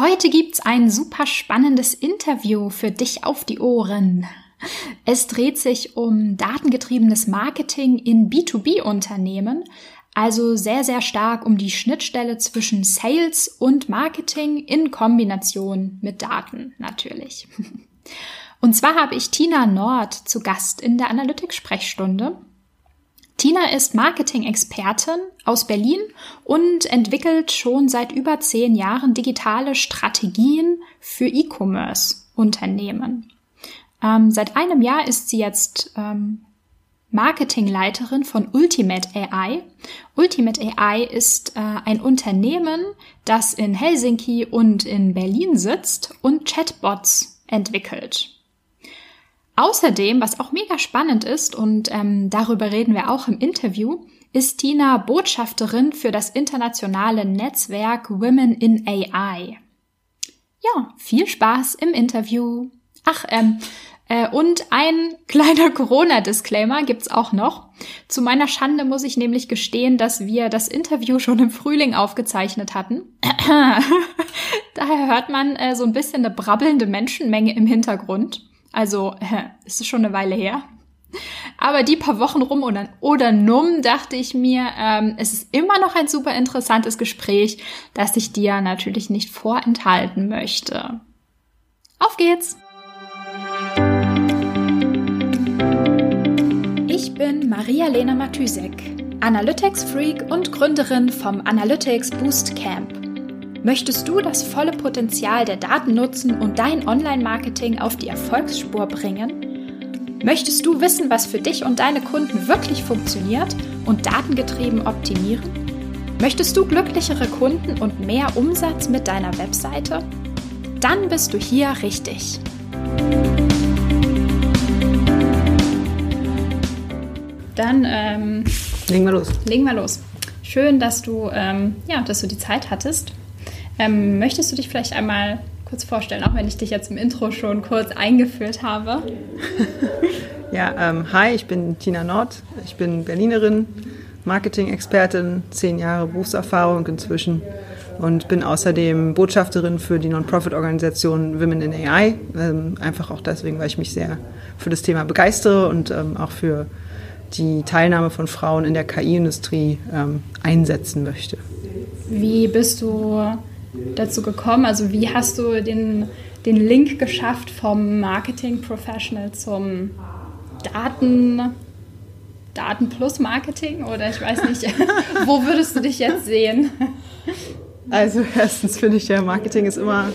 Heute gibt's ein super spannendes Interview für dich auf die Ohren. Es dreht sich um datengetriebenes Marketing in B2B-Unternehmen, also sehr, sehr stark um die Schnittstelle zwischen Sales und Marketing in Kombination mit Daten natürlich. Und zwar habe ich Tina Nord zu Gast in der Analytics-Sprechstunde. Tina ist Marketing-Expertin aus Berlin und entwickelt schon seit über zehn Jahren digitale Strategien für E-Commerce-Unternehmen. Ähm, seit einem Jahr ist sie jetzt ähm, Marketingleiterin von Ultimate AI. Ultimate AI ist äh, ein Unternehmen, das in Helsinki und in Berlin sitzt und Chatbots entwickelt. Außerdem, was auch mega spannend ist, und ähm, darüber reden wir auch im Interview, ist Tina Botschafterin für das internationale Netzwerk Women in AI. Ja, viel Spaß im Interview. Ach, ähm, äh, und ein kleiner Corona-Disclaimer gibt's auch noch. Zu meiner Schande muss ich nämlich gestehen, dass wir das Interview schon im Frühling aufgezeichnet hatten. Daher hört man äh, so ein bisschen eine brabbelnde Menschenmenge im Hintergrund. Also, äh, ist es schon eine Weile her. Aber die paar Wochen rum oder, oder numm dachte ich mir, ähm, es ist immer noch ein super interessantes Gespräch, das ich dir natürlich nicht vorenthalten möchte. Auf geht's! Ich bin Maria-Lena Matysek, Analytics-Freak und Gründerin vom Analytics Boost Camp. Möchtest du das volle Potenzial der Daten nutzen und dein Online-Marketing auf die Erfolgsspur bringen? Möchtest du wissen, was für dich und deine Kunden wirklich funktioniert und datengetrieben optimieren? Möchtest du glücklichere Kunden und mehr Umsatz mit deiner Webseite? Dann bist du hier richtig. Dann ähm, legen wir los. Legen wir los. Schön, dass du, ähm, ja, dass du die Zeit hattest. Ähm, möchtest du dich vielleicht einmal kurz vorstellen, auch wenn ich dich jetzt im Intro schon kurz eingeführt habe? ja, ähm, hi, ich bin Tina Nord. Ich bin Berlinerin, Marketing-Expertin, zehn Jahre Berufserfahrung inzwischen und bin außerdem Botschafterin für die Non-Profit-Organisation Women in AI. Ähm, einfach auch deswegen, weil ich mich sehr für das Thema begeistere und ähm, auch für die Teilnahme von Frauen in der KI-Industrie ähm, einsetzen möchte. Wie bist du dazu gekommen? Also wie hast du den, den Link geschafft vom Marketing Professional zum Daten, Daten plus Marketing? Oder ich weiß nicht, wo würdest du dich jetzt sehen? Also erstens finde ich ja, Marketing ist immer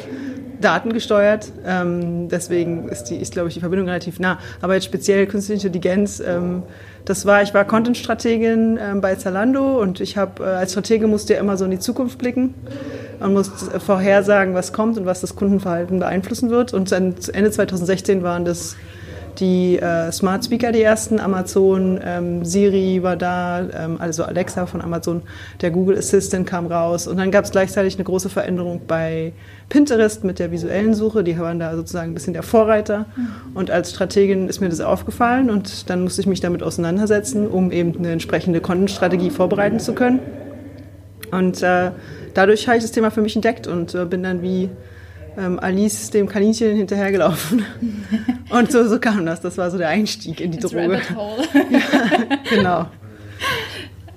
datengesteuert. Ähm, deswegen ist, die, ist, glaube ich, die Verbindung relativ nah. Aber jetzt speziell künstliche Intelligenz, ähm, das war, ich war Content-Strategin ähm, bei Zalando und ich habe äh, als Stratege musste ja immer so in die Zukunft blicken und musste vorhersagen, was kommt und was das Kundenverhalten beeinflussen wird. Und Ende 2016 waren das die äh, Smart Speaker, die ersten, Amazon, ähm, Siri war da, ähm, also Alexa von Amazon, der Google Assistant kam raus. Und dann gab es gleichzeitig eine große Veränderung bei Pinterest mit der visuellen Suche, die waren da sozusagen ein bisschen der Vorreiter. Mhm. und als Strategin ist mir das aufgefallen. Und dann musste ich mich damit auseinandersetzen, um eben eine entsprechende Content-Strategie vorbereiten zu können. Und äh, dadurch habe ich das Thema für mich entdeckt und äh, bin dann wie ähm, Alice dem Kaninchen hinterhergelaufen. Und so, so kam das. Das war so der Einstieg in die It's Droge. ja, genau.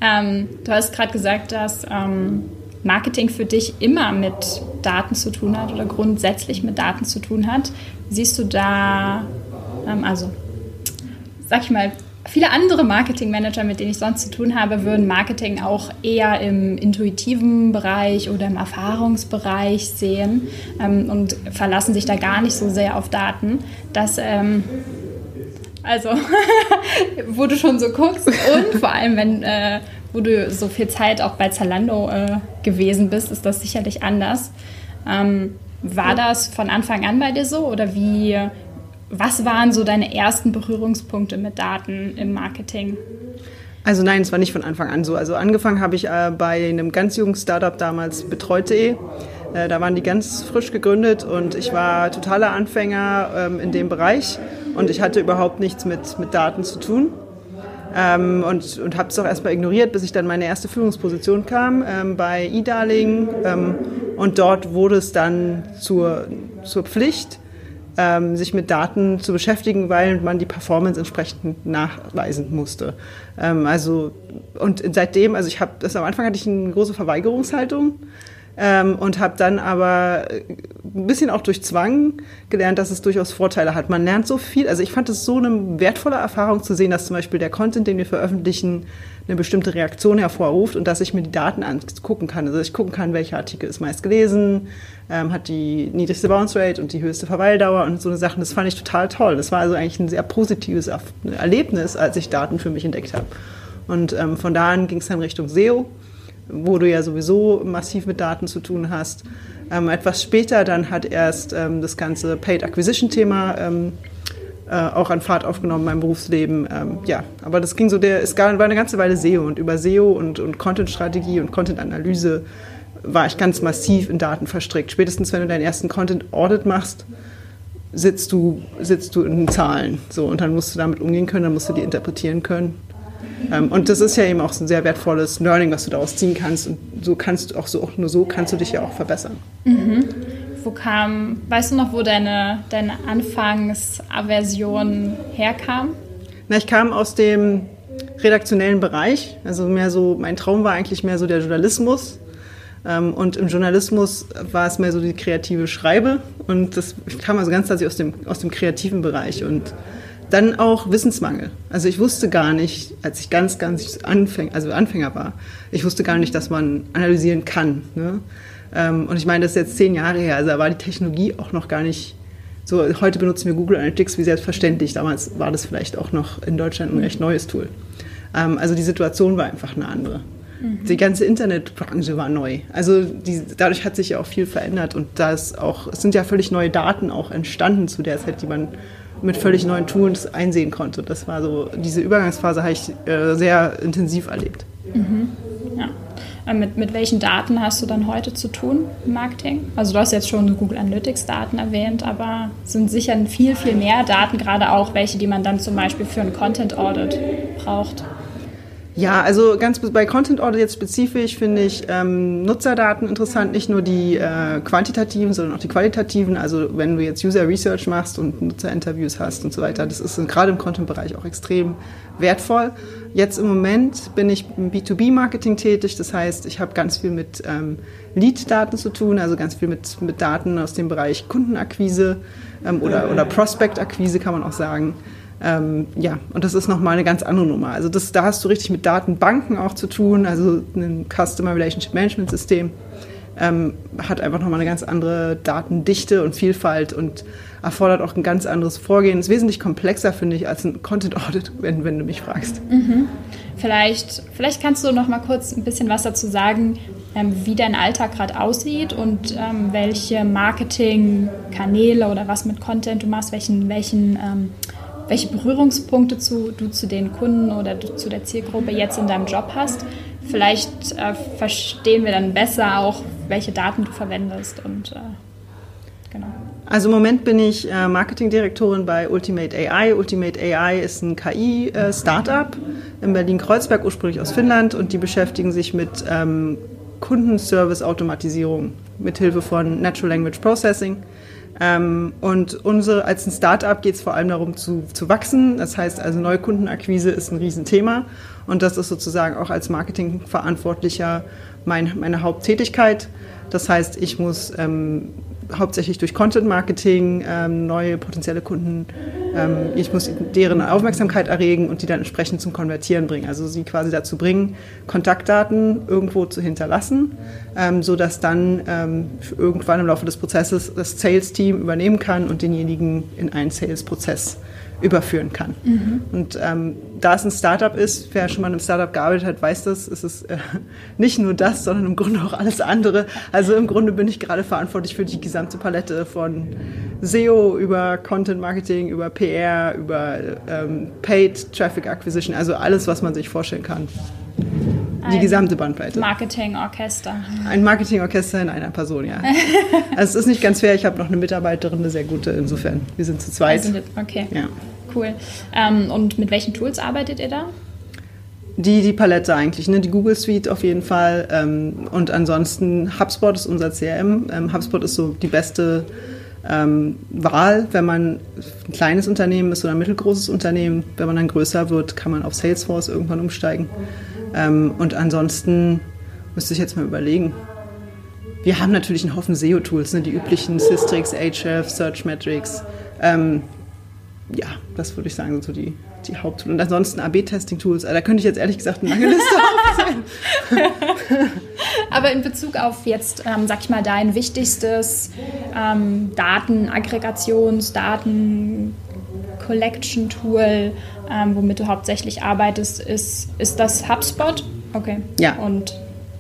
Ähm, du hast gerade gesagt, dass ähm, Marketing für dich immer mit Daten zu tun hat oder grundsätzlich mit Daten zu tun hat. Siehst du da, ähm, also sag ich mal, viele andere Marketingmanager, mit denen ich sonst zu tun habe, würden Marketing auch eher im intuitiven Bereich oder im Erfahrungsbereich sehen ähm, und verlassen sich da gar nicht so sehr auf Daten. Das, ähm, also, wo du schon so guckst und vor allem, wenn, äh, wo du so viel Zeit auch bei Zalando äh, gewesen bist, ist das sicherlich anders. Ähm, war das von Anfang an bei dir so oder wie, was waren so deine ersten Berührungspunkte mit Daten im Marketing? Also nein, es war nicht von Anfang an so. Also angefangen habe ich äh, bei einem ganz jungen Startup damals betreut.de. Äh, da waren die ganz frisch gegründet und ich war totaler Anfänger ähm, in dem Bereich und ich hatte überhaupt nichts mit, mit Daten zu tun. Ähm, und und habe es auch erstmal ignoriert, bis ich dann meine erste Führungsposition kam ähm, bei eDarling. Ähm, Und dort wurde es dann zur, zur Pflicht, ähm, sich mit Daten zu beschäftigen, weil man die Performance entsprechend nachweisen musste. Ähm, also und seitdem, also ich habe das am Anfang hatte ich eine große Verweigerungshaltung ähm, und habe dann aber ein bisschen auch durch Zwang gelernt, dass es durchaus Vorteile hat. Man lernt so viel. Also ich fand es so eine wertvolle Erfahrung zu sehen, dass zum Beispiel der Content, den wir veröffentlichen, eine bestimmte Reaktion hervorruft und dass ich mir die Daten angucken kann. Also ich gucken kann, welcher Artikel ist meist gelesen, ähm, hat die niedrigste Bounce Rate und die höchste Verweildauer und so eine Sachen. Das fand ich total toll. Das war also eigentlich ein sehr positives Erlebnis, als ich Daten für mich entdeckt habe. Und ähm, von da an ging es dann Richtung SEO wo du ja sowieso massiv mit Daten zu tun hast. Ähm, etwas später dann hat erst ähm, das ganze Paid Acquisition Thema ähm, äh, auch an Fahrt aufgenommen in meinem Berufsleben. Ähm, ja, aber das ging so, der, es war eine ganze Weile SEO und über SEO und, und Content-Strategie und Content-Analyse war ich ganz massiv in Daten verstrickt. Spätestens, wenn du deinen ersten Content-Audit machst, sitzt du, sitzt du in Zahlen. So, und dann musst du damit umgehen können, dann musst du die interpretieren können. Ähm, und das ist ja eben auch so ein sehr wertvolles Learning, was du daraus ziehen kannst. Und so kannst du auch so, auch nur so kannst du dich ja auch verbessern. Mhm. Wo kam, weißt du noch, wo deine, deine Anfangsaversion herkam? Na, ich kam aus dem redaktionellen Bereich. Also mehr so, mein Traum war eigentlich mehr so der Journalismus. Ähm, und im Journalismus war es mehr so die kreative Schreibe. Und das kam also ganz tatsächlich aus dem, aus dem kreativen Bereich. Und dann auch Wissensmangel. Also ich wusste gar nicht, als ich ganz, ganz Anfäng, also Anfänger war, ich wusste gar nicht, dass man analysieren kann. Ne? Ähm, und ich meine, das ist jetzt zehn Jahre her, also da war die Technologie auch noch gar nicht so. Heute benutzen wir Google Analytics wie selbstverständlich. Damals war das vielleicht auch noch in Deutschland ein recht neues Tool. Ähm, also die Situation war einfach eine andere. Mhm. Die ganze Internetbranche war neu. Also die, dadurch hat sich ja auch viel verändert und da ist auch, es sind ja völlig neue Daten auch entstanden zu der Zeit, die man mit völlig neuen Tools einsehen konnte. Das war so, diese Übergangsphase habe ich äh, sehr intensiv erlebt. Mhm. Ja. Äh, mit, mit welchen Daten hast du dann heute zu tun im Marketing? Also du hast jetzt schon Google Analytics Daten erwähnt, aber sind sicher viel, viel mehr Daten, gerade auch welche, die man dann zum Beispiel für ein Content Audit braucht. Ja, also ganz bei Content Audit jetzt spezifisch finde ich ähm, Nutzerdaten interessant, nicht nur die äh, quantitativen, sondern auch die qualitativen. Also wenn du jetzt User Research machst und Nutzerinterviews hast und so weiter, das ist gerade im Content-Bereich auch extrem wertvoll. Jetzt im Moment bin ich im B2B-Marketing tätig, das heißt, ich habe ganz viel mit ähm, Lead-Daten zu tun, also ganz viel mit, mit Daten aus dem Bereich Kundenakquise ähm, oder, oder Prospect-Akquise kann man auch sagen. Ähm, ja, und das ist nochmal eine ganz andere Nummer. Also das, da hast du richtig mit Datenbanken auch zu tun, also ein Customer Relationship Management System ähm, hat einfach nochmal eine ganz andere Datendichte und Vielfalt und erfordert auch ein ganz anderes Vorgehen. Ist wesentlich komplexer, finde ich, als ein Content Audit, wenn, wenn du mich fragst. Mhm. Vielleicht, vielleicht kannst du noch mal kurz ein bisschen was dazu sagen, ähm, wie dein Alltag gerade aussieht und ähm, welche Marketingkanäle oder was mit Content du machst, welchen, welchen ähm, welche Berührungspunkte zu, du zu den Kunden oder zu der Zielgruppe jetzt in deinem Job hast. Vielleicht äh, verstehen wir dann besser auch, welche Daten du verwendest und äh, genau. Also im Moment bin ich äh, Marketingdirektorin bei Ultimate AI. Ultimate AI ist ein KI-Startup äh, in Berlin-Kreuzberg, ursprünglich aus Finnland, und die beschäftigen sich mit ähm, Kundenservice-Automatisierung mithilfe von Natural Language Processing. Ähm, und unsere, als ein Startup geht es vor allem darum zu, zu wachsen. Das heißt also Neukundenakquise ist ein Riesenthema und das ist sozusagen auch als Marketingverantwortlicher mein, meine Haupttätigkeit. Das heißt, ich muss ähm, hauptsächlich durch Content Marketing ähm, neue potenzielle Kunden, ähm, ich muss deren Aufmerksamkeit erregen und die dann entsprechend zum Konvertieren bringen. Also sie quasi dazu bringen, Kontaktdaten irgendwo zu hinterlassen, ähm, sodass dann ähm, irgendwann im Laufe des Prozesses das Sales-Team übernehmen kann und denjenigen in einen Sales-Prozess überführen kann. Mhm. Und ähm, da es ein Startup ist, wer schon mal in einem Startup gearbeitet hat, weiß das, es ist äh, nicht nur das, sondern im Grunde auch alles andere. Also im Grunde bin ich gerade verantwortlich für die gesamte Palette von SEO über Content Marketing, über PR, über ähm, Paid Traffic Acquisition, also alles, was man sich vorstellen kann. Die gesamte Bandbreite. Marketingorchester. Ein Marketingorchester in einer Person, ja. also es ist nicht ganz fair, ich habe noch eine Mitarbeiterin, eine sehr gute, insofern. Wir sind zu zweit. Also, okay. Ja. Cool. Ähm, und mit welchen Tools arbeitet ihr da? Die, die Palette eigentlich, ne? die Google Suite auf jeden Fall. Ähm, und ansonsten HubSpot ist unser CRM. Ähm, HubSpot ist so die beste ähm, Wahl, wenn man ein kleines Unternehmen ist oder ein mittelgroßes Unternehmen. Wenn man dann größer wird, kann man auf Salesforce irgendwann umsteigen. Ähm, und ansonsten müsste ich jetzt mal überlegen. Wir haben natürlich einen Haufen SEO-Tools, ne? die üblichen Systrix, Ahrefs, Searchmetrics. Ähm, ja, das würde ich sagen, sind so die, die Haupttools. Und ansonsten AB-Testing-Tools. Da könnte ich jetzt ehrlich gesagt eine lange Liste aufzählen. Aber in Bezug auf jetzt, ähm, sag ich mal, dein wichtigstes ähm, Datenaggregations-, Daten-Collection-Tool, ähm, womit du hauptsächlich arbeitest, ist, ist das HubSpot? Okay. Ja. Und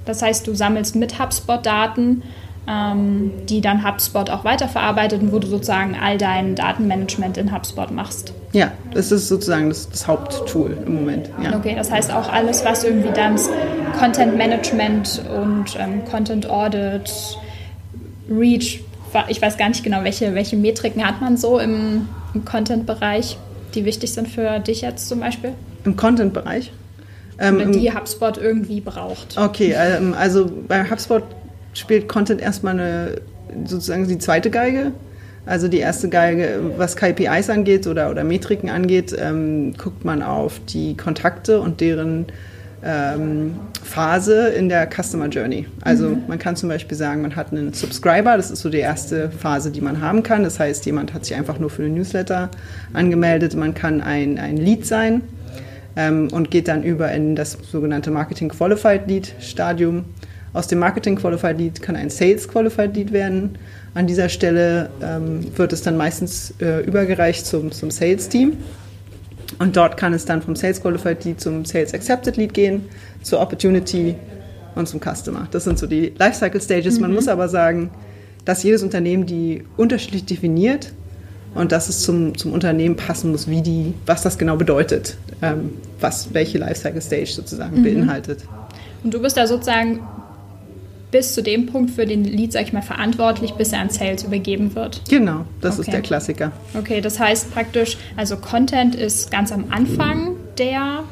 das heißt, du sammelst mit HubSpot Daten ähm, die dann HubSpot auch weiterverarbeitet und wo du sozusagen all dein Datenmanagement in HubSpot machst. Ja, das ist sozusagen das, das Haupttool im Moment. Ja. Okay, das heißt auch alles, was irgendwie dann Content Management und ähm, Content Audit, Reach, ich weiß gar nicht genau, welche, welche Metriken hat man so im, im Content-Bereich, die wichtig sind für dich jetzt zum Beispiel? Im Content-Bereich? Ähm, die HubSpot irgendwie braucht. Okay, ähm, also bei HubSpot spielt Content erstmal eine, sozusagen die zweite Geige. Also die erste Geige, was KPIs angeht oder, oder Metriken angeht, ähm, guckt man auf die Kontakte und deren ähm, Phase in der Customer Journey. Also mhm. man kann zum Beispiel sagen, man hat einen Subscriber, das ist so die erste Phase, die man haben kann. Das heißt, jemand hat sich einfach nur für einen Newsletter angemeldet. Man kann ein, ein Lead sein ähm, und geht dann über in das sogenannte Marketing Qualified Lead Stadium. Aus dem Marketing Qualified Lead kann ein Sales Qualified Lead werden. An dieser Stelle ähm, wird es dann meistens äh, übergereicht zum, zum Sales Team. Und dort kann es dann vom Sales Qualified Lead zum Sales Accepted Lead gehen, zur Opportunity und zum Customer. Das sind so die Lifecycle Stages. Mhm. Man muss aber sagen, dass jedes Unternehmen die unterschiedlich definiert und dass es zum, zum Unternehmen passen muss, wie die, was das genau bedeutet, ähm, was welche Lifecycle Stage sozusagen mhm. beinhaltet. Und du bist da sozusagen bis zu dem Punkt für den Lead, sag ich mal, verantwortlich, bis er an Sales übergeben wird. Genau, das okay. ist der Klassiker. Okay, das heißt praktisch, also Content ist ganz am Anfang der,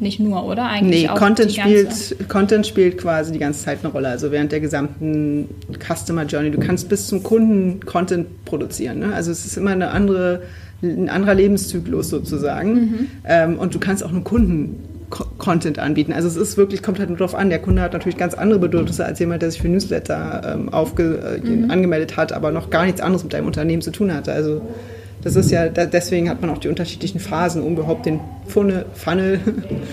nicht nur, oder? Eigentlich nee, auch Content, spielt, Content spielt quasi die ganze Zeit eine Rolle, also während der gesamten Customer Journey. Du kannst bis zum Kunden Content produzieren. Ne? Also es ist immer eine andere ein anderer Lebenszyklus sozusagen. Mhm. Ähm, und du kannst auch einen Kunden Content anbieten. Also es ist wirklich, kommt halt nur darauf an, der Kunde hat natürlich ganz andere Bedürfnisse als jemand, der sich für Newsletter ähm, aufge, äh, mhm. angemeldet hat, aber noch gar nichts anderes mit deinem Unternehmen zu tun hatte. Also das ist ja, da, deswegen hat man auch die unterschiedlichen Phasen, um überhaupt den Funnel, Funnel,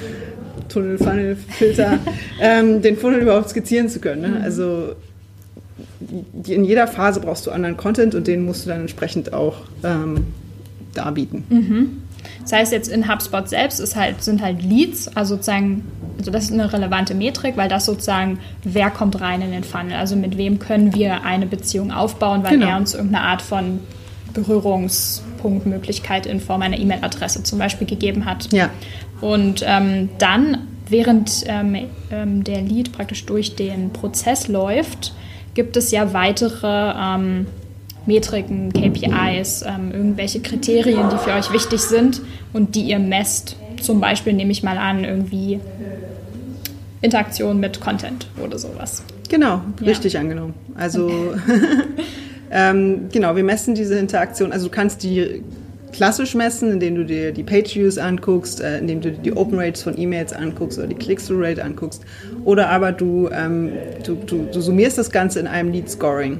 Tunnel, Funnel, Filter, ähm, den Funnel überhaupt skizzieren zu können. Ne? Mhm. Also in jeder Phase brauchst du anderen Content und den musst du dann entsprechend auch ähm, darbieten. Mhm. Das heißt jetzt in HubSpot selbst ist halt, sind halt Leads, also sozusagen, also das ist eine relevante Metrik, weil das sozusagen, wer kommt rein in den Funnel, also mit wem können wir eine Beziehung aufbauen, weil genau. er uns irgendeine Art von Berührungspunktmöglichkeit in Form einer E-Mail-Adresse zum Beispiel gegeben hat. Ja. Und ähm, dann, während ähm, ähm, der Lead praktisch durch den Prozess läuft, gibt es ja weitere ähm, Metriken, KPIs, ähm, irgendwelche Kriterien, die für euch wichtig sind und die ihr messt. Zum Beispiel nehme ich mal an, irgendwie Interaktion mit Content oder sowas. Genau, ja. richtig angenommen. Also ähm, genau, wir messen diese Interaktion. Also du kannst die klassisch messen, indem du dir die Page-Views anguckst, äh, indem du dir die Open Rates von E-Mails anguckst oder die Click-Through-Rate anguckst. Oder aber du, ähm, du, du, du summierst das Ganze in einem Lead-Scoring.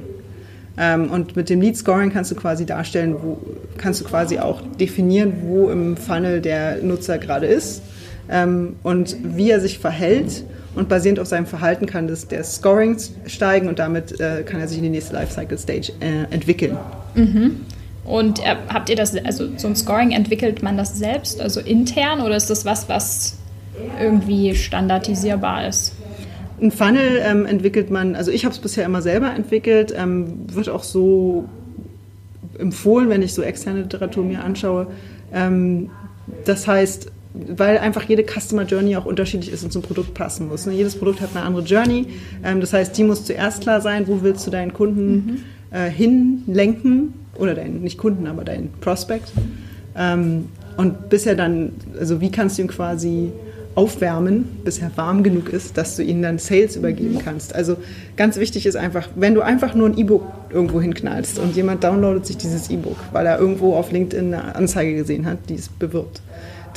Ähm, und mit dem Lead Scoring kannst du quasi darstellen, wo, kannst du quasi auch definieren, wo im Funnel der Nutzer gerade ist ähm, und wie er sich verhält. Und basierend auf seinem Verhalten kann das, der Scoring steigen und damit äh, kann er sich in die nächste Lifecycle Stage äh, entwickeln. Mhm. Und äh, habt ihr das, also so ein Scoring entwickelt man das selbst, also intern, oder ist das was, was irgendwie standardisierbar ist? Ein Funnel ähm, entwickelt man, also ich habe es bisher immer selber entwickelt, ähm, wird auch so empfohlen, wenn ich so externe Literatur mir anschaue. Ähm, das heißt, weil einfach jede Customer Journey auch unterschiedlich ist und zum Produkt passen muss. Ne? Jedes Produkt hat eine andere Journey. Ähm, das heißt, die muss zuerst klar sein, wo willst du deinen Kunden mhm. äh, hinlenken oder deinen, nicht Kunden, aber deinen Prospect. Ähm, und bisher dann, also wie kannst du ihm quasi aufwärmen, bis er warm genug ist, dass du ihn dann Sales übergeben kannst. Also ganz wichtig ist einfach, wenn du einfach nur ein E-Book irgendwo hinknallst und jemand downloadet sich dieses E-Book, weil er irgendwo auf LinkedIn eine Anzeige gesehen hat, die es bewirbt,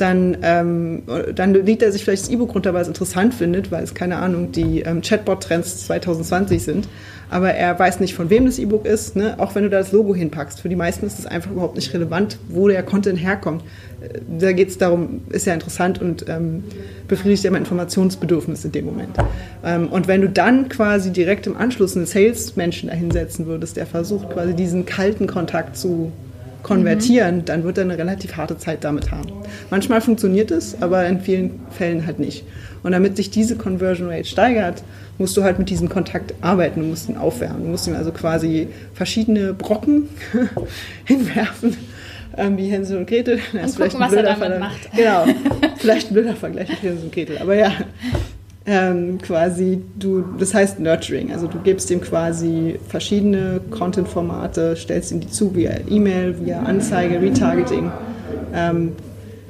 dann, ähm, dann lädt er sich vielleicht das E-Book runter, weil es interessant findet, weil es, keine Ahnung, die ähm, Chatbot-Trends 2020 sind. Aber er weiß nicht, von wem das E-Book ist, ne? auch wenn du da das Logo hinpackst. Für die meisten ist es einfach überhaupt nicht relevant, wo der Content herkommt. Äh, da geht es darum, ist ja interessant und ähm, befriedigt ja mein Informationsbedürfnis in dem Moment. Ähm, und wenn du dann quasi direkt im Anschluss einen Sales-Menschen dahinsetzen würdest, der versucht quasi diesen kalten Kontakt zu konvertieren, mhm. dann wird er eine relativ harte Zeit damit haben. Manchmal funktioniert es, aber in vielen Fällen halt nicht. Und damit sich diese Conversion Rate steigert, musst du halt mit diesem Kontakt arbeiten, du musst ihn aufwärmen. Du musst ihm also quasi verschiedene Brocken hinwerfen, ähm, wie Hänsel und Gretel. Das und gucken, was er damit Vergleich. macht. Genau, vielleicht ein blöder Vergleich mit Hänsel und Gretel, aber ja. Ähm, quasi du, das heißt Nurturing, also du gibst ihm quasi verschiedene Content-Formate, stellst ihm die zu via E-Mail, via Anzeige, Retargeting, ähm,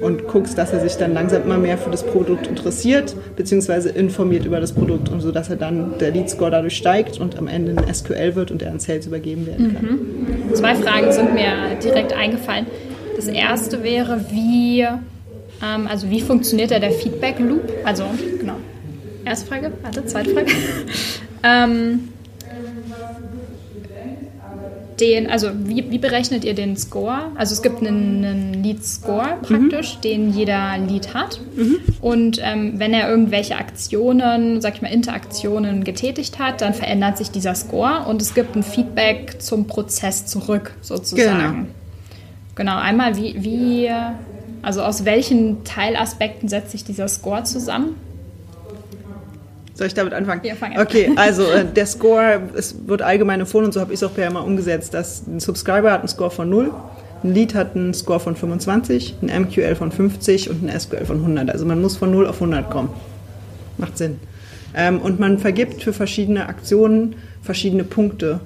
und guckst, dass er sich dann langsam immer mehr für das Produkt interessiert, beziehungsweise informiert über das Produkt und so, dass er dann der Lead Score dadurch steigt und am Ende ein SQL wird und er an Sales übergeben werden kann. Mhm. Zwei Fragen sind mir direkt eingefallen. Das erste wäre, wie, ähm, also wie funktioniert da der Feedback Loop? Also, genau. Erste Frage, warte, zweite Frage. ähm, den, also wie, wie, berechnet ihr den Score? Also es gibt einen, einen Lead-Score praktisch, mhm. den jeder Lead hat. Mhm. Und ähm, wenn er irgendwelche Aktionen, sag ich mal Interaktionen getätigt hat, dann verändert sich dieser Score und es gibt ein Feedback zum Prozess zurück sozusagen. Genau. Genau, einmal wie, wie also aus welchen Teilaspekten setzt sich dieser Score zusammen? Soll ich damit anfangen? Ja, fang an. Okay, also äh, der Score, es wird allgemein empfohlen und so habe ich es auch per mal umgesetzt, dass ein Subscriber hat einen Score von 0, ein Lead hat einen Score von 25, ein MQL von 50 und ein SQL von 100. Also man muss von 0 auf 100 kommen. Macht Sinn. Ähm, und man vergibt für verschiedene Aktionen verschiedene Punkte,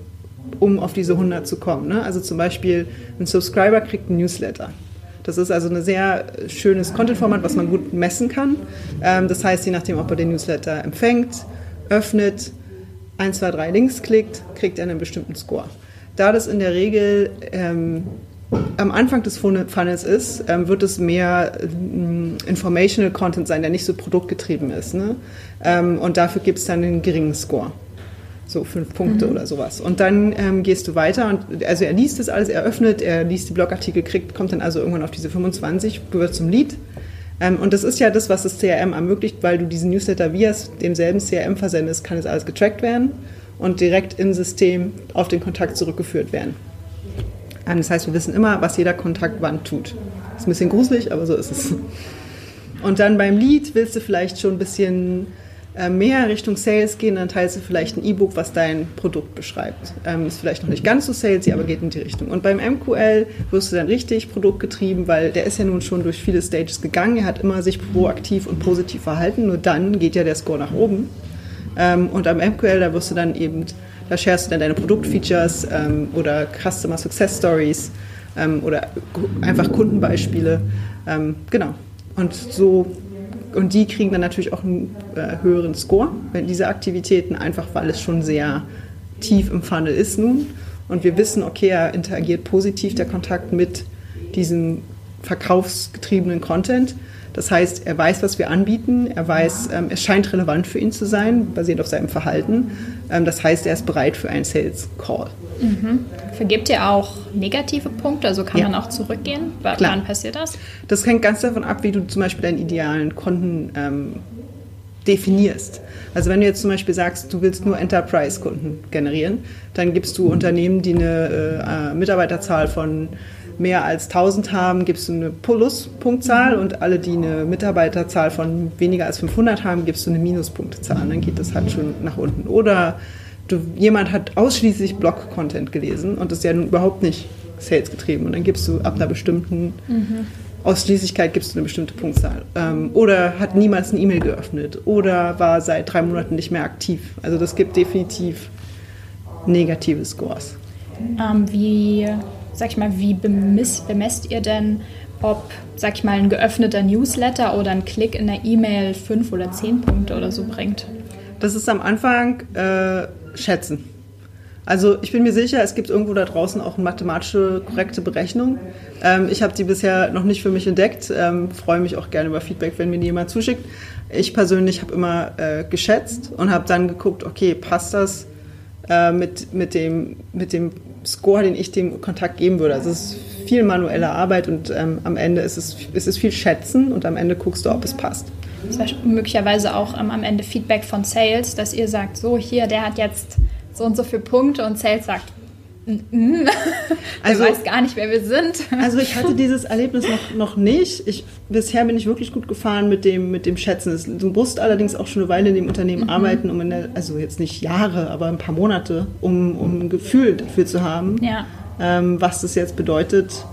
um auf diese 100 zu kommen. Ne? Also zum Beispiel ein Subscriber kriegt ein Newsletter. Das ist also ein sehr schönes Content-Format, was man gut messen kann. Ähm, das heißt, je nachdem, ob er den Newsletter empfängt, öffnet, 1, 2, 3 Links klickt, kriegt er einen bestimmten Score. Da das in der Regel ähm, am Anfang des Funnels ist, ähm, wird es mehr ähm, informational Content sein, der nicht so produktgetrieben ist. Ne? Ähm, und dafür gibt es dann einen geringen Score so fünf Punkte mhm. oder sowas. Und dann ähm, gehst du weiter und also er liest das alles, er öffnet, er liest die Blogartikel, kriegt, kommt dann also irgendwann auf diese 25, gehört zum Lead. Ähm, und das ist ja das, was das CRM ermöglicht, weil du diesen Newsletter via demselben CRM versendest, kann es alles getrackt werden und direkt im System auf den Kontakt zurückgeführt werden. Ähm, das heißt, wir wissen immer, was jeder Kontakt wann tut. Ist ein bisschen gruselig, aber so ist es. Und dann beim Lead willst du vielleicht schon ein bisschen mehr Richtung Sales gehen, dann teilst du vielleicht ein E-Book, was dein Produkt beschreibt. Ähm, ist vielleicht noch nicht ganz so salesy, aber geht in die Richtung. Und beim MQL wirst du dann richtig produktgetrieben, weil der ist ja nun schon durch viele Stages gegangen. Er hat immer sich proaktiv und positiv verhalten. Nur dann geht ja der Score nach oben. Ähm, und am MQL, da wirst du dann eben, da sharest du dann deine Produktfeatures ähm, oder Customer Success Stories ähm, oder einfach Kundenbeispiele. Ähm, genau. Und so und die kriegen dann natürlich auch einen äh, höheren Score, wenn diese Aktivitäten, einfach weil es schon sehr tief im Funnel ist nun. Und wir wissen, okay, er interagiert positiv, der Kontakt mit diesem verkaufsgetriebenen Content. Das heißt, er weiß, was wir anbieten, er weiß, ähm, es scheint relevant für ihn zu sein, basierend auf seinem Verhalten. Ähm, das heißt, er ist bereit für einen Sales Call. Mhm. Vergibt ihr auch negative Punkte? Also kann ja. man auch zurückgehen? W Klar. Wann passiert das? Das hängt ganz davon ab, wie du zum Beispiel deinen idealen Kunden ähm, definierst. Also wenn du jetzt zum Beispiel sagst, du willst nur Enterprise-Kunden generieren, dann gibst du Unternehmen, die eine äh, Mitarbeiterzahl von mehr als 1000 haben, gibst du eine Plus-Punktzahl und alle, die eine Mitarbeiterzahl von weniger als 500 haben, gibst du eine Minuspunktezahl. Und dann geht das halt schon nach unten. Oder du, jemand hat ausschließlich Blog-Content gelesen und das ist ja nun überhaupt nicht Sales getrieben. Und dann gibst du ab einer bestimmten mhm. Ausschließlichkeit gibst du eine bestimmte Punktzahl. Ähm, oder hat niemals eine E-Mail geöffnet. Oder war seit drei Monaten nicht mehr aktiv. Also das gibt definitiv negative Scores. Ähm, wie sag ich mal, wie bemisst, bemesst ihr denn ob, sag ich mal, ein geöffneter Newsletter oder ein Klick in der E-Mail fünf oder zehn Punkte oder so bringt? Das ist am Anfang äh, Schätzen. Also ich bin mir sicher, es gibt irgendwo da draußen auch eine mathematische korrekte Berechnung. Ähm, ich habe die bisher noch nicht für mich entdeckt. Ähm, freue mich auch gerne über Feedback, wenn mir die jemand zuschickt. Ich persönlich habe immer äh, geschätzt und habe dann geguckt, okay, passt das äh, mit, mit, dem, mit dem Score, den ich dem Kontakt geben würde. Also es ist viel manuelle Arbeit und ähm, am Ende ist es, ist es viel Schätzen und am Ende guckst du, ob es passt. Möglicherweise auch ähm, am Ende Feedback von Sales, dass ihr sagt, so hier, der hat jetzt so und so viele Punkte und Sales sagt, also, ich weiß gar nicht, wer wir sind. Also ich hatte dieses Erlebnis noch, noch nicht. Ich, bisher bin ich wirklich gut gefahren mit dem, mit dem Schätzen. Du musst allerdings auch schon eine Weile in dem Unternehmen mhm. arbeiten, um in der, also jetzt nicht Jahre, aber ein paar Monate, um, um ein Gefühl dafür zu haben, ja. ähm, was das jetzt bedeutet,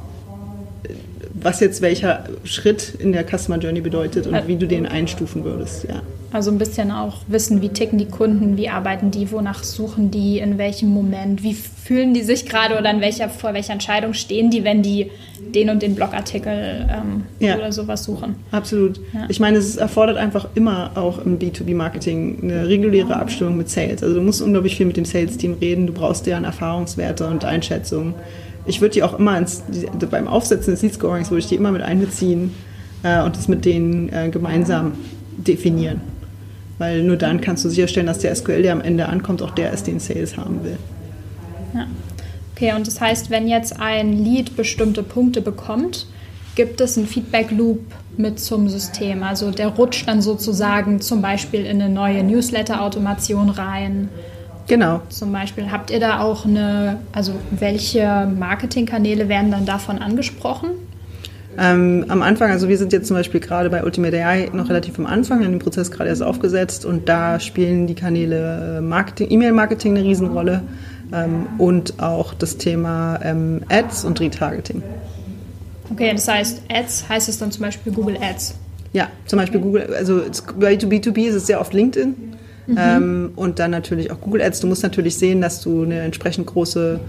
was jetzt welcher Schritt in der Customer Journey bedeutet und wie du den einstufen würdest. Ja. Also ein bisschen auch wissen, wie ticken die Kunden, wie arbeiten die, wonach suchen die, in welchem Moment, wie fühlen die sich gerade oder in welcher, vor welcher Entscheidung stehen die, wenn die den und den Blogartikel ähm, ja. oder sowas suchen. Absolut. Ja. Ich meine, es erfordert einfach immer auch im B2B-Marketing eine reguläre Abstimmung mit Sales. Also du musst unglaublich viel mit dem Sales-Team reden, du brauchst deren Erfahrungswerte und Einschätzungen. Ich würde die auch immer ins, beim Aufsetzen des Lead-Scorings würde ich die immer mit einbeziehen äh, und das mit denen äh, gemeinsam definieren weil nur dann kannst du sicherstellen, dass der SQL, der am Ende ankommt, auch der ist, den Sales haben will. Ja. Okay, und das heißt, wenn jetzt ein Lead bestimmte Punkte bekommt, gibt es einen Feedback-Loop mit zum System. Also der rutscht dann sozusagen zum Beispiel in eine neue Newsletter-Automation rein. Genau. Zum Beispiel habt ihr da auch eine, also welche Marketingkanäle werden dann davon angesprochen? Ähm, am Anfang, also wir sind jetzt zum Beispiel gerade bei Ultimate AI noch relativ am Anfang, haben den Prozess gerade erst aufgesetzt und da spielen die Kanäle äh, Marketing, E-Mail-Marketing eine Riesenrolle ähm, und auch das Thema ähm, Ads und Retargeting. Okay, das heißt, Ads heißt es dann zum Beispiel Google Ads? Ja, zum Beispiel okay. Google, also bei B2B ist es sehr oft LinkedIn mhm. ähm, und dann natürlich auch Google Ads. Du musst natürlich sehen, dass du eine entsprechend große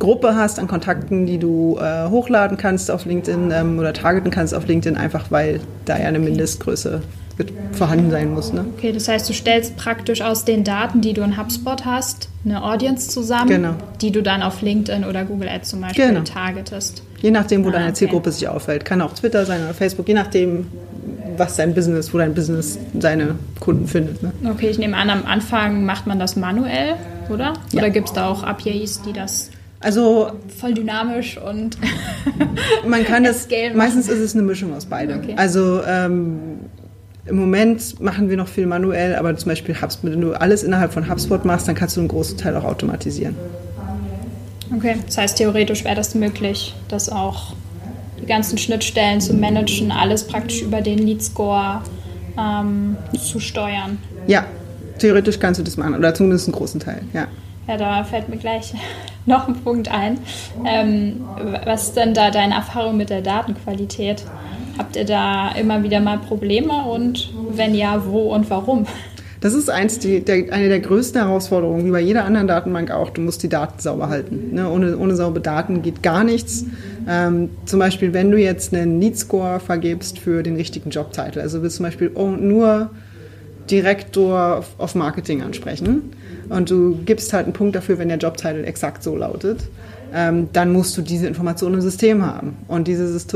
Gruppe hast an Kontakten, die du äh, hochladen kannst auf LinkedIn ähm, oder targeten kannst auf LinkedIn, einfach weil da ja eine Mindestgröße vorhanden sein muss. Ne? Okay, das heißt, du stellst praktisch aus den Daten, die du in HubSpot hast, eine Audience zusammen, genau. die du dann auf LinkedIn oder Google Ads zum Beispiel genau. targetest. Je nachdem, wo ah, deine Zielgruppe sich aufhält. Kann auch Twitter sein oder Facebook, je nachdem, was dein Business, wo dein Business seine Kunden findet. Ne? Okay, ich nehme an, am Anfang macht man das manuell, oder? Ja. Oder gibt es da auch APIs, die das also voll dynamisch und man kann das. Meistens ist es eine Mischung aus beidem. Okay. Also ähm, im Moment machen wir noch viel manuell, aber zum Beispiel HubSpot, wenn du alles innerhalb von HubSpot machst, dann kannst du einen großen Teil auch automatisieren. Okay, das heißt theoretisch wäre das möglich, das auch die ganzen Schnittstellen zu managen, alles praktisch über den Lead Score ähm, zu steuern. Ja, theoretisch kannst du das machen oder zumindest einen großen Teil, ja. Ja, da fällt mir gleich noch ein Punkt ein. Ähm, was ist denn da deine Erfahrung mit der Datenqualität? Habt ihr da immer wieder mal Probleme und wenn ja, wo und warum? Das ist eins die, der, eine der größten Herausforderungen, wie bei jeder anderen Datenbank auch. Du musst die Daten sauber halten. Ne? Ohne, ohne saubere Daten geht gar nichts. Ähm, zum Beispiel, wenn du jetzt einen Lead Score vergibst für den richtigen Jobtitel, also willst zum Beispiel oh, nur Direktor of Marketing ansprechen, und du gibst halt einen Punkt dafür, wenn der Jobtitel exakt so lautet, ähm, dann musst du diese Informationen im System haben. Und dieses,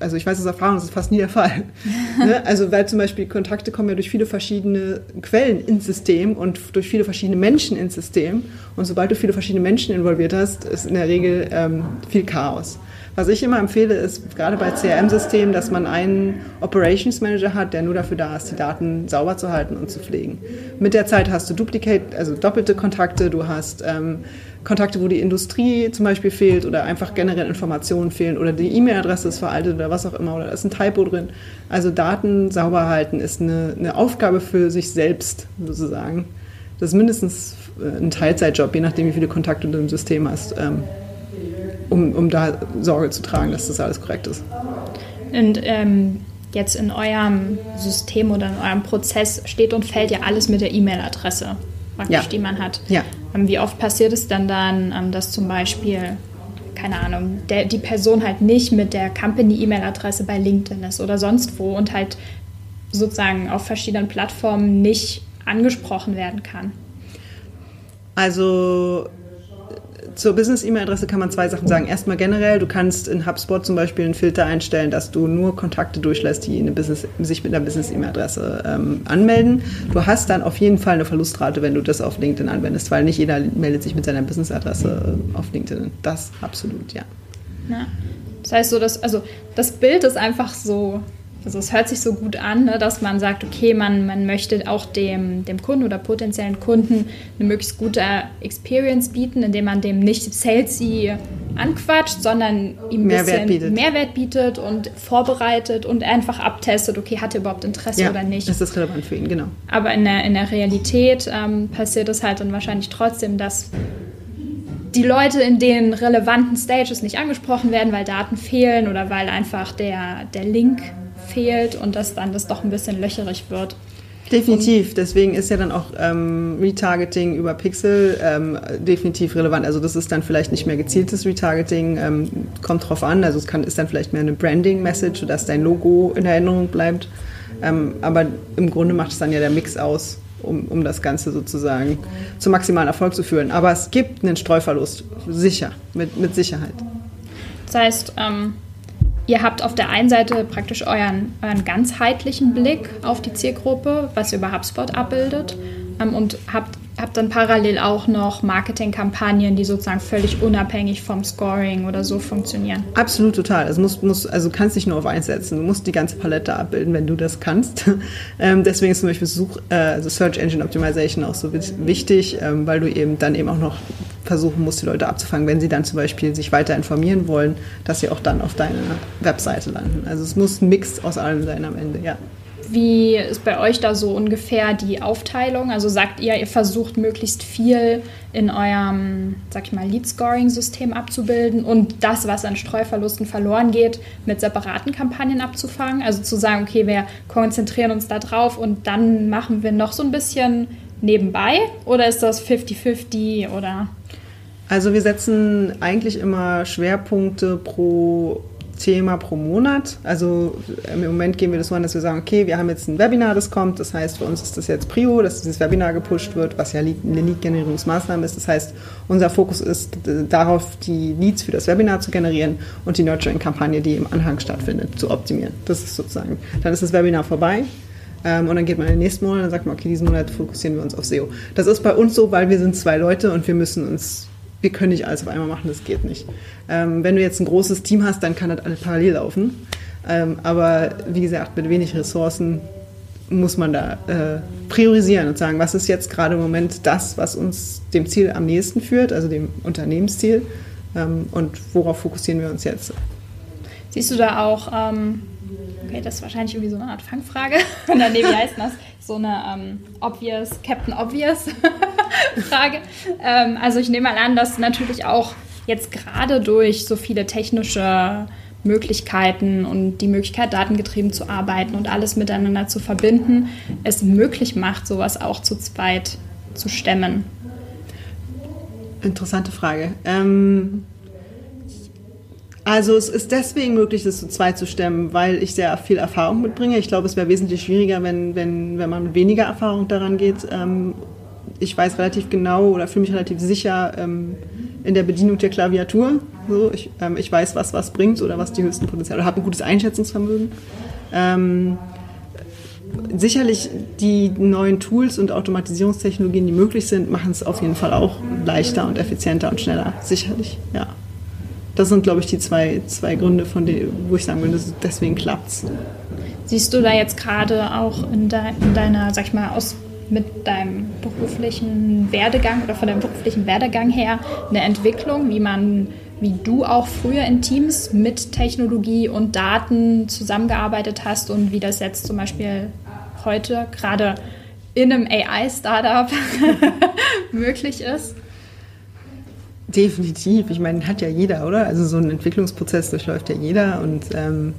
also ich weiß aus Erfahrung, das ist fast nie der Fall. ne? Also weil zum Beispiel Kontakte kommen ja durch viele verschiedene Quellen ins System und durch viele verschiedene Menschen ins System. Und sobald du viele verschiedene Menschen involviert hast, ist in der Regel ähm, viel Chaos. Was ich immer empfehle, ist gerade bei CRM-Systemen, dass man einen Operations Manager hat, der nur dafür da ist, die Daten sauber zu halten und zu pflegen. Mit der Zeit hast du Duplicate, also doppelte Kontakte, du hast ähm, Kontakte, wo die Industrie zum Beispiel fehlt oder einfach generell Informationen fehlen oder die E-Mail-Adresse ist veraltet oder was auch immer oder da ist ein Typo drin. Also Daten sauber halten ist eine, eine Aufgabe für sich selbst sozusagen. Das ist mindestens äh, ein Teilzeitjob, je nachdem, wie viele Kontakte du im System hast. Ähm, um, um da Sorge zu tragen, dass das alles korrekt ist. Und ähm, jetzt in eurem System oder in eurem Prozess steht und fällt ja alles mit der E-Mail-Adresse, ja. die man hat. Ja. Ähm, wie oft passiert es dann dann, ähm, dass zum Beispiel keine Ahnung, der, die Person halt nicht mit der Company-E-Mail-Adresse bei LinkedIn ist oder sonst wo und halt sozusagen auf verschiedenen Plattformen nicht angesprochen werden kann? Also zur Business-E-Mail-Adresse kann man zwei Sachen sagen. Erstmal generell, du kannst in HubSpot zum Beispiel einen Filter einstellen, dass du nur Kontakte durchlässt, die Business, sich mit einer Business-E-Mail-Adresse ähm, anmelden. Du hast dann auf jeden Fall eine Verlustrate, wenn du das auf LinkedIn anwendest, weil nicht jeder meldet sich mit seiner Business-Adresse auf LinkedIn. Das absolut, ja. ja. Das heißt so, dass, also das Bild ist einfach so also es hört sich so gut an, ne, dass man sagt, okay, man, man möchte auch dem, dem Kunden oder potenziellen Kunden eine möglichst gute Experience bieten, indem man dem nicht salesy anquatscht, sondern ihm ein Mehrwert bisschen bietet. Mehrwert bietet und vorbereitet und einfach abtestet, okay, hat er überhaupt Interesse ja, oder nicht. Ist das relevant für ihn, genau. Aber in der, in der Realität ähm, passiert es halt dann wahrscheinlich trotzdem, dass die Leute in den relevanten Stages nicht angesprochen werden, weil Daten fehlen oder weil einfach der, der Link fehlt und dass dann das doch ein bisschen löcherig wird. Definitiv, deswegen ist ja dann auch ähm, Retargeting über Pixel ähm, definitiv relevant. Also das ist dann vielleicht nicht mehr gezieltes Retargeting, ähm, kommt drauf an. Also es kann, ist dann vielleicht mehr eine Branding-Message, sodass dein Logo in Erinnerung bleibt. Ähm, aber im Grunde macht es dann ja der Mix aus, um, um das Ganze sozusagen zum maximalen Erfolg zu führen. Aber es gibt einen Streuverlust, sicher, mit, mit Sicherheit. Das heißt, ähm, ihr habt auf der einen Seite praktisch euren, euren ganzheitlichen Blick auf die Zielgruppe, was ihr über HubSpot abbildet, ähm, und habt, habt dann parallel auch noch Marketingkampagnen, die sozusagen völlig unabhängig vom Scoring oder so funktionieren. Absolut, total. Also, musst, musst, also du kannst nicht nur auf eins setzen, du musst die ganze Palette abbilden, wenn du das kannst. ähm, deswegen ist zum Beispiel Such, äh, also Search Engine Optimization auch so wichtig, ähm, weil du eben dann eben auch noch versuchen musst, die Leute abzufangen, wenn sie dann zum Beispiel sich weiter informieren wollen, dass sie auch dann auf deiner Webseite landen. Also es muss ein Mix aus allem sein am Ende, ja. Wie ist bei euch da so ungefähr die Aufteilung? Also sagt ihr, ihr versucht möglichst viel in eurem, sag ich mal, Lead-Scoring-System abzubilden und das, was an Streuverlusten verloren geht, mit separaten Kampagnen abzufangen? Also zu sagen, okay, wir konzentrieren uns da drauf und dann machen wir noch so ein bisschen nebenbei? Oder ist das 50-50 oder? Also wir setzen eigentlich immer Schwerpunkte pro Thema pro Monat. Also im Moment gehen wir das so an, dass wir sagen, okay, wir haben jetzt ein Webinar, das kommt. Das heißt, für uns ist das jetzt Prio, dass dieses Webinar gepusht wird, was ja eine Lead-Generierungsmaßnahme ist. Das heißt, unser Fokus ist darauf, die Leads für das Webinar zu generieren und die Nurturing-Kampagne, die im Anhang stattfindet, zu optimieren. Das ist sozusagen, dann ist das Webinar vorbei. Ähm, und dann geht man in den nächsten Monat und sagt man, okay, diesen Monat fokussieren wir uns auf SEO. Das ist bei uns so, weil wir sind zwei Leute und wir müssen uns wir können nicht alles auf einmal machen, das geht nicht. Ähm, wenn du jetzt ein großes Team hast, dann kann das alles parallel laufen. Ähm, aber wie gesagt, mit wenig Ressourcen muss man da äh, priorisieren und sagen, was ist jetzt gerade im Moment das, was uns dem Ziel am nächsten führt, also dem Unternehmensziel, ähm, und worauf fokussieren wir uns jetzt? Siehst du da auch, ähm, okay, das ist wahrscheinlich irgendwie so eine Art Fangfrage, oder nee, wie heißt das? So eine ähm, obvious, Captain Obvious Frage. Ähm, also ich nehme mal an, dass natürlich auch jetzt gerade durch so viele technische Möglichkeiten und die Möglichkeit, datengetrieben zu arbeiten und alles miteinander zu verbinden, es möglich macht, sowas auch zu zweit zu stemmen. Interessante Frage. Ähm, also es ist deswegen möglich, das zu zweit zu stemmen, weil ich sehr viel Erfahrung mitbringe. Ich glaube, es wäre wesentlich schwieriger, wenn, wenn, wenn man mit weniger Erfahrung daran geht. Ähm, ich weiß relativ genau oder fühle mich relativ sicher ähm, in der Bedienung der Klaviatur. So, ich, ähm, ich weiß, was was bringt oder was die höchsten Potenziale oder habe ein gutes Einschätzungsvermögen. Ähm, sicherlich die neuen Tools und Automatisierungstechnologien, die möglich sind, machen es auf jeden Fall auch leichter und effizienter und schneller. Sicherlich, ja das sind, glaube ich, die zwei, zwei Gründe, von denen, wo ich sagen würde, deswegen klappt es. Siehst du da jetzt gerade auch in, de, in, deiner, sag ich mal, aus, mit deinem beruflichen Werdegang oder von deinem beruflichen Werdegang her eine Entwicklung, wie man, wie du auch früher in Teams mit Technologie und Daten zusammengearbeitet hast und wie das jetzt zum Beispiel heute gerade in einem AI-Startup möglich ist? Definitiv. Ich meine, hat ja jeder, oder? Also so ein Entwicklungsprozess durchläuft ja jeder und ähm,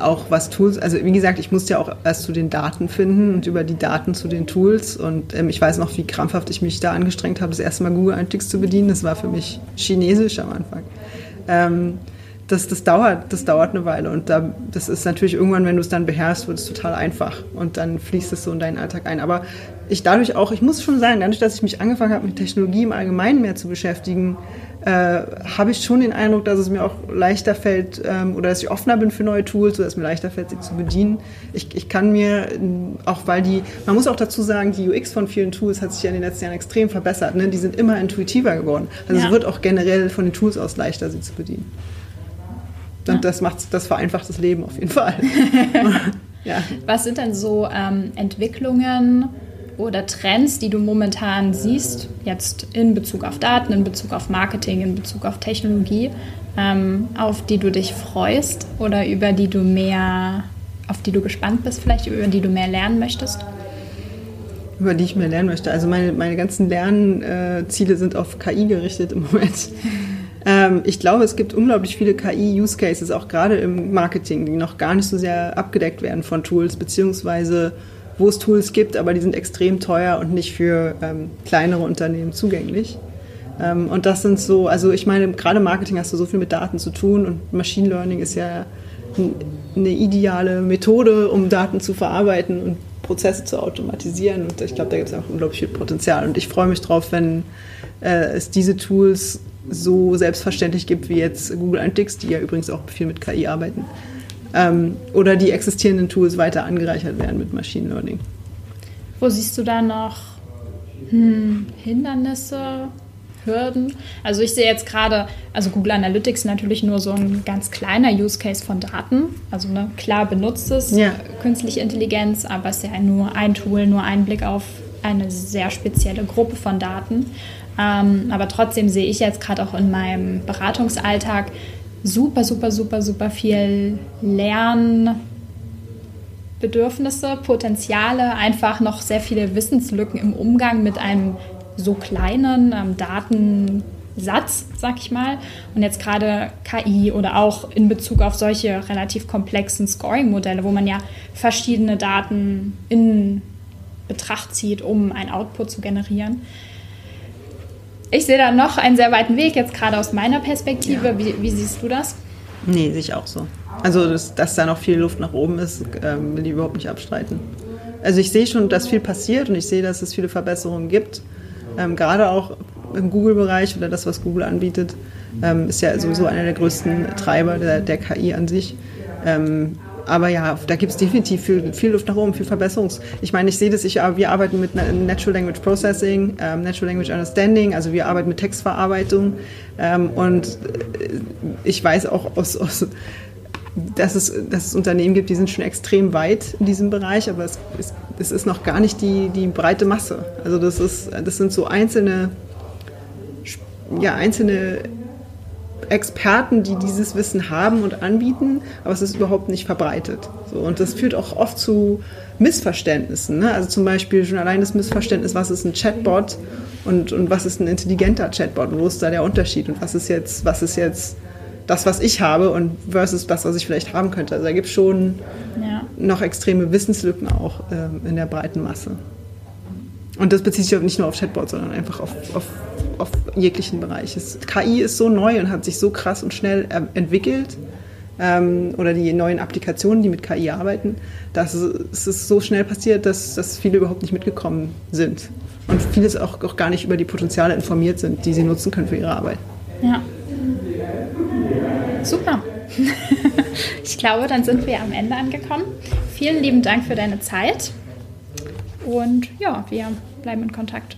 auch was Tools, also wie gesagt, ich musste ja auch erst zu den Daten finden und über die Daten zu den Tools und ähm, ich weiß noch, wie krampfhaft ich mich da angestrengt habe, das erste Mal Google Analytics zu bedienen. Das war für mich chinesisch am Anfang. Ähm, das, das, dauert, das dauert eine Weile und da, das ist natürlich irgendwann, wenn du es dann beherrschst, wird es total einfach und dann fließt es so in deinen Alltag ein. Aber ich dadurch auch, ich muss schon sagen, dadurch, dass ich mich angefangen habe, mit Technologie im Allgemeinen mehr zu beschäftigen, äh, habe ich schon den Eindruck, dass es mir auch leichter fällt ähm, oder dass ich offener bin für neue Tools, sodass es mir leichter fällt, sie zu bedienen. Ich, ich kann mir, auch weil die, man muss auch dazu sagen, die UX von vielen Tools hat sich ja in den letzten Jahren extrem verbessert. Ne? Die sind immer intuitiver geworden. Also ja. es wird auch generell von den Tools aus leichter, sie zu bedienen. Und ja. das, macht, das vereinfacht das Leben auf jeden Fall. ja. Was sind denn so ähm, Entwicklungen oder Trends, die du momentan siehst, jetzt in Bezug auf Daten, in Bezug auf Marketing, in Bezug auf Technologie, ähm, auf die du dich freust oder über die du mehr, auf die du gespannt bist, vielleicht über die du mehr lernen möchtest? Über die ich mehr lernen möchte. Also meine, meine ganzen Lernziele sind auf KI gerichtet im Moment. Ähm, ich glaube, es gibt unglaublich viele KI-Use-Cases, auch gerade im Marketing, die noch gar nicht so sehr abgedeckt werden von Tools, beziehungsweise wo es Tools gibt, aber die sind extrem teuer und nicht für ähm, kleinere Unternehmen zugänglich. Ähm, und das sind so, also ich meine, gerade Marketing hast du so viel mit Daten zu tun und Machine Learning ist ja eine ideale Methode, um Daten zu verarbeiten und Prozesse zu automatisieren. Und ich glaube, da gibt es auch unglaublich viel Potenzial. Und ich freue mich drauf, wenn äh, es diese Tools so selbstverständlich gibt wie jetzt Google Analytics, die ja übrigens auch viel mit KI arbeiten. Ähm, oder die existierenden Tools weiter angereichert werden mit Machine Learning. Wo siehst du da noch hm, Hindernisse, Hürden? Also ich sehe jetzt gerade, also Google Analytics natürlich nur so ein ganz kleiner Use Case von Daten. Also ne, klar benutzt es ja. künstliche Intelligenz, aber es ist ja nur ein Tool, nur ein Blick auf eine sehr spezielle Gruppe von Daten. Ähm, aber trotzdem sehe ich jetzt gerade auch in meinem Beratungsalltag super, super, super, super viel Lernbedürfnisse, Potenziale, einfach noch sehr viele Wissenslücken im Umgang mit einem so kleinen ähm, Datensatz, sag ich mal. Und jetzt gerade KI oder auch in Bezug auf solche relativ komplexen Scoring-Modelle, wo man ja verschiedene Daten in Betracht zieht, um ein Output zu generieren ich sehe da noch einen sehr weiten Weg, jetzt gerade aus meiner Perspektive. Ja. Wie, wie, siehst du das? Nee, sehe ich auch so. Also, dass, dass da noch viel Luft nach oben ist, ähm, will ich überhaupt nicht abstreiten. Also, ich sehe schon, dass viel passiert und ich sehe, dass es viele Verbesserungen gibt. Ähm, gerade auch im Google-Bereich oder das, was Google anbietet, ähm, ist ja sowieso einer der größten Treiber der, der KI an sich. Ähm, aber ja, da gibt es definitiv viel, viel, Luft nach oben, viel Verbesserungs. Ich meine, ich sehe das, ich, wir arbeiten mit Natural Language Processing, ähm, Natural Language Understanding, also wir arbeiten mit Textverarbeitung. Ähm, und äh, ich weiß auch aus, aus dass es, dass es Unternehmen gibt, die sind schon extrem weit in diesem Bereich, aber es, es, es ist noch gar nicht die, die breite Masse. Also das, ist, das sind so einzelne, ja, einzelne Experten, die dieses Wissen haben und anbieten, aber es ist überhaupt nicht verbreitet. So, und das führt auch oft zu Missverständnissen. Ne? Also zum Beispiel schon allein das Missverständnis, was ist ein Chatbot und, und was ist ein intelligenter Chatbot? Wo ist da der Unterschied? Und was ist jetzt, was ist jetzt das, was ich habe und versus das, was ich vielleicht haben könnte? Also da gibt es schon ja. noch extreme Wissenslücken auch ähm, in der breiten Masse. Und das bezieht sich nicht nur auf Chatbots, sondern einfach auf, auf, auf jeglichen Bereich. Es, KI ist so neu und hat sich so krass und schnell äh, entwickelt. Ähm, oder die neuen Applikationen, die mit KI arbeiten, dass es, ist so schnell passiert, dass, dass viele überhaupt nicht mitgekommen sind. Und viele auch, auch gar nicht über die Potenziale informiert sind, die sie nutzen können für ihre Arbeit. Ja. Super. ich glaube, dann sind wir am Ende angekommen. Vielen lieben Dank für deine Zeit. Und ja, wir bleiben in Kontakt.